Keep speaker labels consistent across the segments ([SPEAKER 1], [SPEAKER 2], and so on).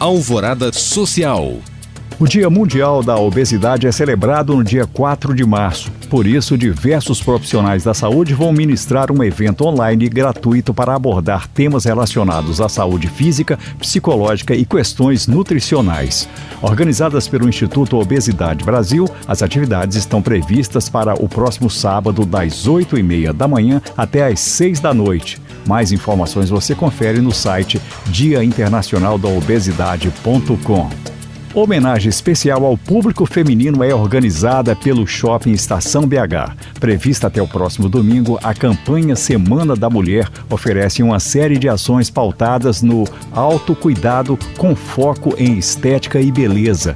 [SPEAKER 1] Alvorada Social.
[SPEAKER 2] O Dia Mundial da Obesidade é celebrado no dia 4 de março. Por isso, diversos profissionais da saúde vão ministrar um evento online gratuito para abordar temas relacionados à saúde física, psicológica e questões nutricionais. Organizadas pelo Instituto Obesidade Brasil, as atividades estão previstas para o próximo sábado, das 8 e meia da manhã até às 6 da noite. Mais informações você confere no site diainternacionaldaobesidade.com. Homenagem especial ao público feminino é organizada pelo Shopping Estação BH. Prevista até o próximo domingo, a campanha Semana da Mulher oferece uma série de ações pautadas no autocuidado com foco em estética e beleza.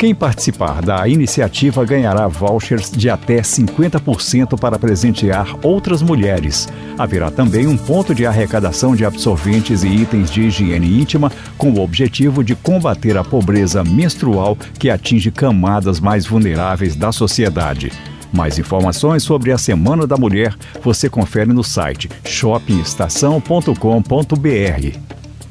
[SPEAKER 2] Quem participar da iniciativa ganhará vouchers de até 50% para presentear outras mulheres. Haverá também um ponto de arrecadação de absorventes e itens de higiene íntima com o objetivo de combater a pobreza menstrual que atinge camadas mais vulneráveis da sociedade. Mais informações sobre a Semana da Mulher você confere no site shoppingestação.com.br.